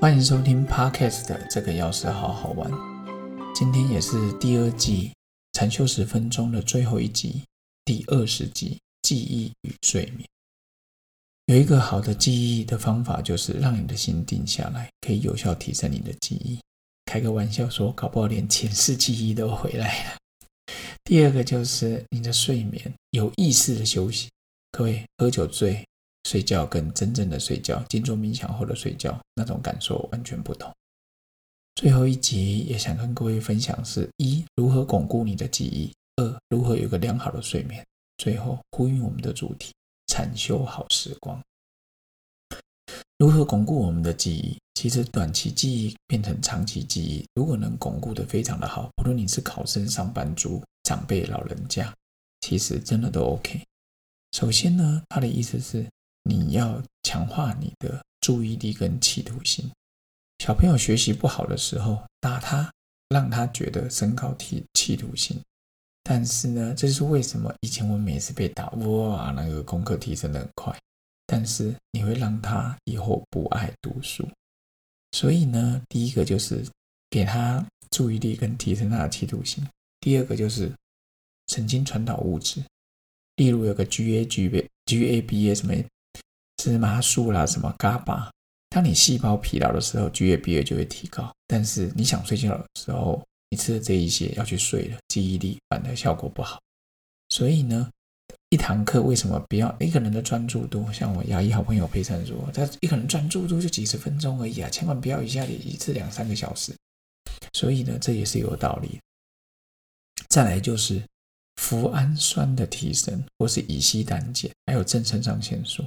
欢迎收听 Podcast 的这个钥匙好好玩。今天也是第二季禅修十分钟的最后一集，第二十集记忆与睡眠。有一个好的记忆的方法，就是让你的心定下来，可以有效提升你的记忆。开个玩笑说，搞不好连前世记忆都回来了。第二个就是你的睡眠，有意识的休息。各位喝酒醉。睡觉跟真正的睡觉，静坐冥想后的睡觉，那种感受完全不同。最后一集也想跟各位分享是：一、如何巩固你的记忆；二、如何有个良好的睡眠。最后呼应我们的主题：禅修好时光。如何巩固我们的记忆？其实短期记忆变成长期记忆，如果能巩固的非常的好，不论你是考生、上班族、长辈、老人家，其实真的都 OK。首先呢，他的意思是。你要强化你的注意力跟企图心。小朋友学习不好的时候，打他，让他觉得升高体企图心。但是呢，这是为什么？以前我每次被打，哇，那个功课提升的很快。但是你会让他以后不爱读书。所以呢，第一个就是给他注意力跟提升他的企图心。第二个就是神经传导物质，例如有个 GA、GB、GABA 什么。芝麻素啦，什么伽巴？当你细胞疲劳的时候，GABA 就会提高。但是你想睡觉的时候，你吃的这一些要去睡了，记忆力反而效果不好。所以呢，一堂课为什么不要一个人的专注度？像我牙医好朋友陪诊说，他一个人专注度就几十分钟而已啊，千万不要一下子一次两三个小时。所以呢，这也是有道理。再来就是脯氨酸的提升，或是乙烯胆碱，还有正肾上腺素。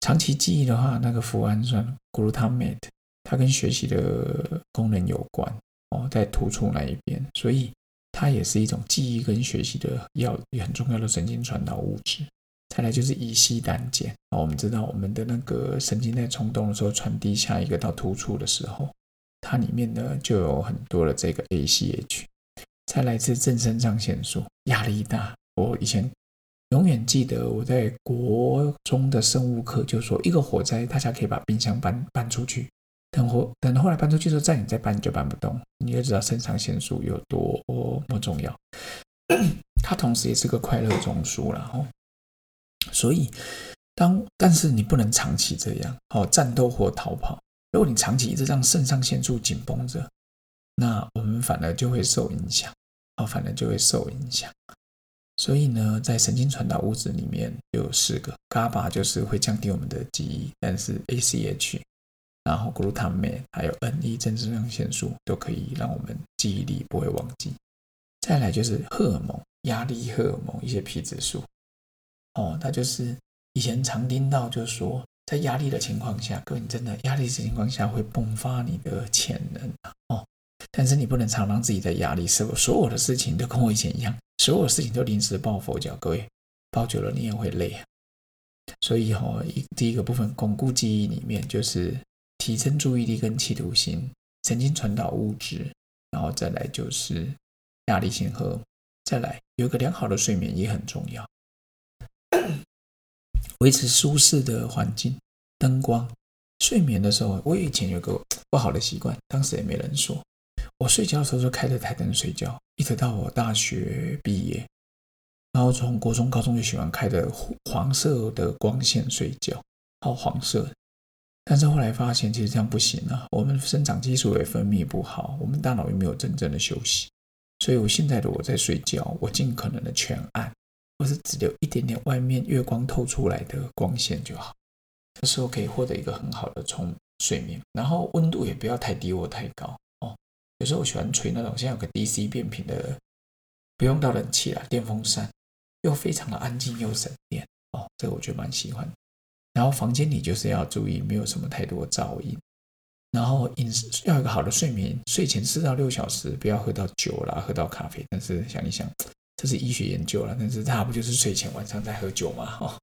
长期记忆的话，那个脯氨酸 （glutamate） 它跟学习的功能有关哦，在突触那一边，所以它也是一种记忆跟学习的要很重要的神经传导物质。再来就是乙烯胆碱啊，我们知道我们的那个神经在冲动的时候传递下一个到突触的时候，它里面呢就有很多的这个 ACH。再来自正肾上腺素，压力大，我以前。永远记得我在国中的生物课就说，一个火灾，大家可以把冰箱搬搬出去。等火等后来搬出去之后，再你再搬你就搬不动。你就知道肾上腺素有多么重要。它同时也是个快乐中枢然后。所以当但是你不能长期这样哦，战斗或逃跑。如果你长期一直让肾上腺素紧绷着，那我们反而就会受影响哦，反而就会受影响。所以呢，在神经传导物质里面有四个，GABA 就是会降低我们的记忆，但是 ACH，然后 glutamate 还有 NE 正肾上腺素都可以让我们记忆力不会忘记。再来就是荷尔蒙，压力荷尔蒙一些皮质素，哦，那就是以前常听到就是说，在压力的情况下，各位你真的压力的情况下会迸发你的潜能哦。但是你不能常让自己在压力，所所有的事情都跟我以前一样，所有事情都临时抱佛脚。各位抱久了你也会累啊。所以哈，一第一个部分巩固记忆里面就是提升注意力跟企图心，神经传导物质，然后再来就是压力性和再来有个良好的睡眠也很重要，维持舒适的环境、灯光、睡眠的时候，我以前有个不好的习惯，当时也没人说。我睡觉的时候就开着台灯睡觉，一直到我大学毕业，然后从国中、高中就喜欢开着黄色的光线睡觉，好黄色。但是后来发现其实这样不行啊，我们生长激素也分泌不好，我们大脑也没有真正的休息。所以我现在的我在睡觉，我尽可能的全暗，或是只留一点点外面月光透出来的光线就好，这时候可以获得一个很好的充睡眠，然后温度也不要太低或太高。有时候我喜欢吹那种，现在有个 DC 变频的，不用到冷气啦，电风扇，又非常的安静又省电哦，这个我觉得蛮喜欢。然后房间里就是要注意，没有什么太多噪音。然后饮食要有个好的睡眠，睡前四到六小时，不要喝到酒啦，喝到咖啡。但是想一想，这是医学研究了，但是它不就是睡前晚上在喝酒吗？哦，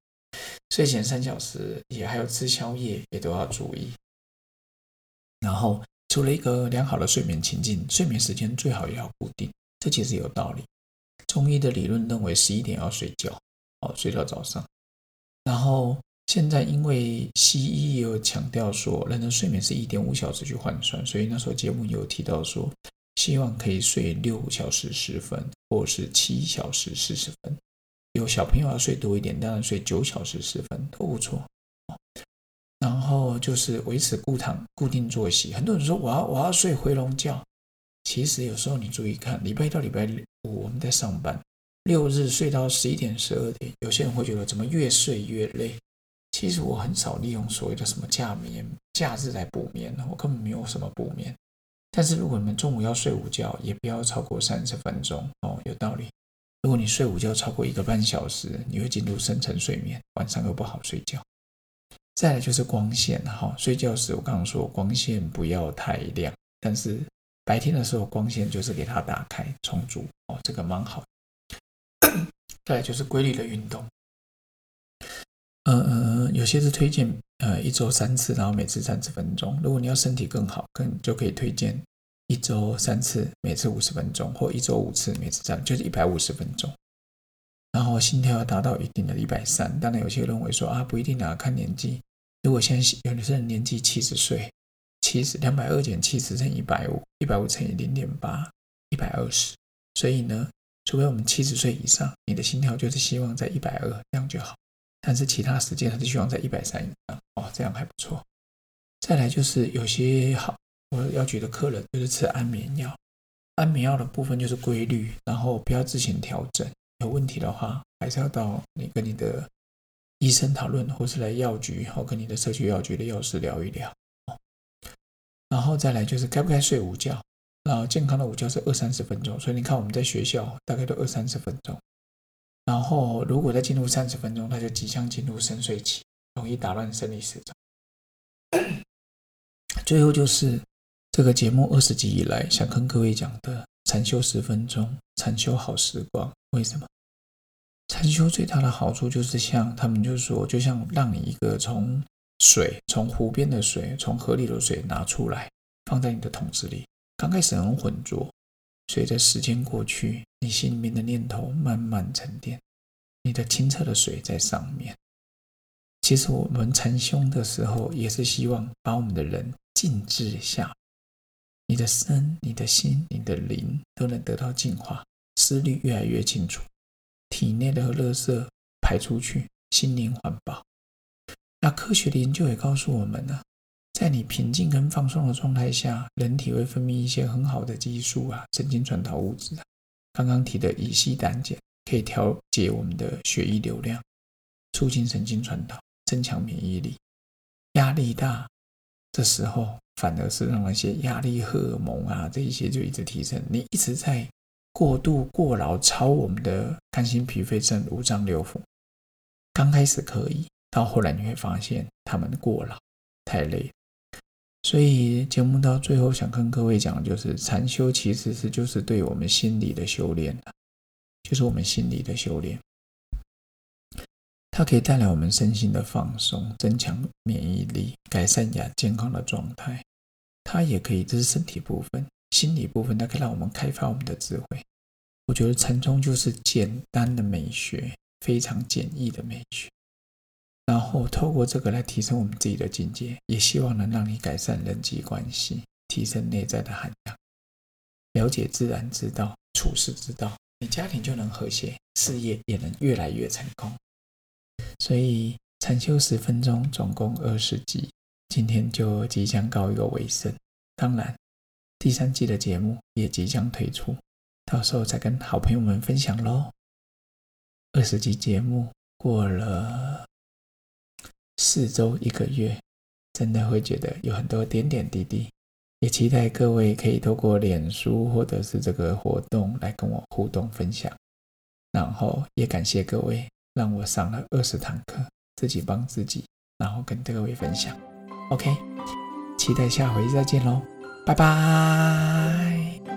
睡前三小时也还有吃宵夜也都要注意。然后。除了一个良好的睡眠情境，睡眠时间最好也要固定，这其实有道理。中医的理论认为十一点要睡觉，哦，睡到早上。然后现在因为西医也有强调说，人的睡眠是一点五小时去换算，所以那时候节目有提到说，希望可以睡六小时十分，或是七小时四十分。有小朋友要睡多一点，当然睡九小时十分都不错。然后就是维持固躺固定作息。很多人说我要我要睡回笼觉，其实有时候你注意看，礼拜一到礼拜五我们在上班，六日睡到十一点十二点，有些人会觉得怎么越睡越累。其实我很少利用所谓的什么假眠、假日来补眠，我根本没有什么补眠。但是如果你们中午要睡午觉，也不要超过三十分钟哦，有道理。如果你睡午觉超过一个半小时，你会进入深层睡眠，晚上又不好睡觉。再来就是光线哈，睡觉时我刚刚说光线不要太亮，但是白天的时候光线就是给它打开充足哦，这个蛮好。再来就是规律的运动。嗯嗯，有些是推荐呃一周三次，然后每次三十分钟。如果你要身体更好，更就可以推荐一周三次，每次五十分钟，或一周五次，每次这样就是一百五十分钟。然后心跳要达到一定的一百三。当然有些认为说啊不一定啊，看年纪。如果现在有的人年纪七十岁，七十两百二减七十乘一百五，一百五乘以零点八，一百二十。所以呢，除非我们七十岁以上，你的心跳就是希望在一百二这样就好。但是其他时间还是希望在一百三以上哦，这样还不错。再来就是有些好，我要举的客人就是吃安眠药，安眠药的部分就是规律，然后不要自行调整。有问题的话，还是要到你跟你的医生讨论，或是来药局，然后跟你的社区药局的药师聊一聊。然后再来就是该不该睡午觉，然后健康的午觉是二三十分钟，所以你看我们在学校大概都二三十分钟。然后，如果再进入三十分钟，他就即将进入深睡期，容易打乱生理时钟。最后就是这个节目二十集以来，想跟各位讲的禅修十分钟，禅修好时光。为什么？禅修最大的好处就是像他们就说，就像让你一个从水，从湖边的水，从河里的水拿出来，放在你的桶子里，刚开始很浑浊。随着时间过去，你心里面的念头慢慢沉淀，你的清澈的水在上面。其实我们禅修的时候，也是希望把我们的人静置下，你的身、你的心、你的灵都能得到净化，思虑越来越清楚，体内的垃圾排出去，心灵环保。那科学的研究也告诉我们呢。在你平静跟放松的状态下，人体会分泌一些很好的激素啊，神经传导物质啊。刚刚提的乙烯胆碱可以调节我们的血液流量，促进神经传导，增强免疫力。压力大这时候，反而是让那些压力荷尔蒙啊这一些就一直提升。你一直在过度过劳，超我们的肝心脾肺肾五脏六腑。刚开始可以，到后来你会发现他们过劳太累。所以节目到最后，想跟各位讲，就是禅修其实是就是对我们心理的修炼就是我们心理的修炼。它可以带来我们身心的放松，增强免疫力，改善亚健康的状态。它也可以，这是身体部分，心理部分，它可以让我们开发我们的智慧。我觉得禅宗就是简单的美学，非常简易的美学。然后透过这个来提升我们自己的境界，也希望能让你改善人际关系，提升内在的涵养，了解自然之道，处世之道，你家庭就能和谐，事业也能越来越成功。所以禅修十分钟，总共二十集，今天就即将告一个尾声。当然，第三季的节目也即将推出，到时候再跟好朋友们分享喽。二十集节目过了。四周一个月，真的会觉得有很多点点滴滴，也期待各位可以透过脸书或者是这个活动来跟我互动分享，然后也感谢各位让我上了二十堂课，自己帮自己，然后跟各位分享。OK，期待下回再见喽，拜拜。